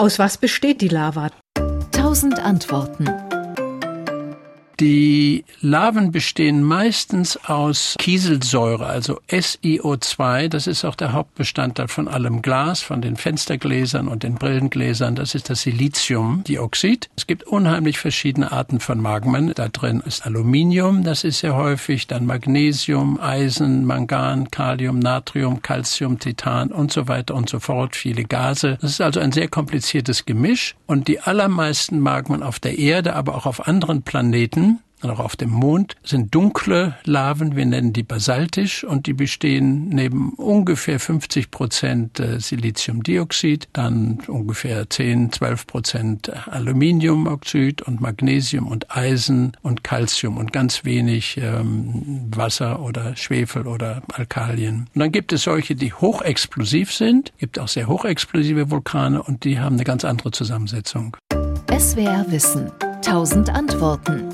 Aus was besteht die Lava? Tausend Antworten. Die Laven bestehen meistens aus Kieselsäure, also SiO2. Das ist auch der Hauptbestandteil von allem Glas, von den Fenstergläsern und den Brillengläsern. Das ist das Siliziumdioxid. Es gibt unheimlich verschiedene Arten von Magmen. Da drin ist Aluminium, das ist sehr häufig, dann Magnesium, Eisen, Mangan, Kalium, Natrium, Calcium, Titan und so weiter und so fort. Viele Gase. Das ist also ein sehr kompliziertes Gemisch. Und die allermeisten Magmen auf der Erde, aber auch auf anderen Planeten, und auch auf dem Mond sind dunkle Laven, wir nennen die basaltisch und die bestehen neben ungefähr 50 Prozent äh, Siliziumdioxid, dann ungefähr 10, 12 Prozent Aluminiumoxid und Magnesium und Eisen und Calcium und ganz wenig ähm, Wasser oder Schwefel oder Alkalien. Und dann gibt es solche, die hochexplosiv sind, gibt auch sehr hochexplosive Vulkane und die haben eine ganz andere Zusammensetzung. SWR Wissen. Tausend Antworten.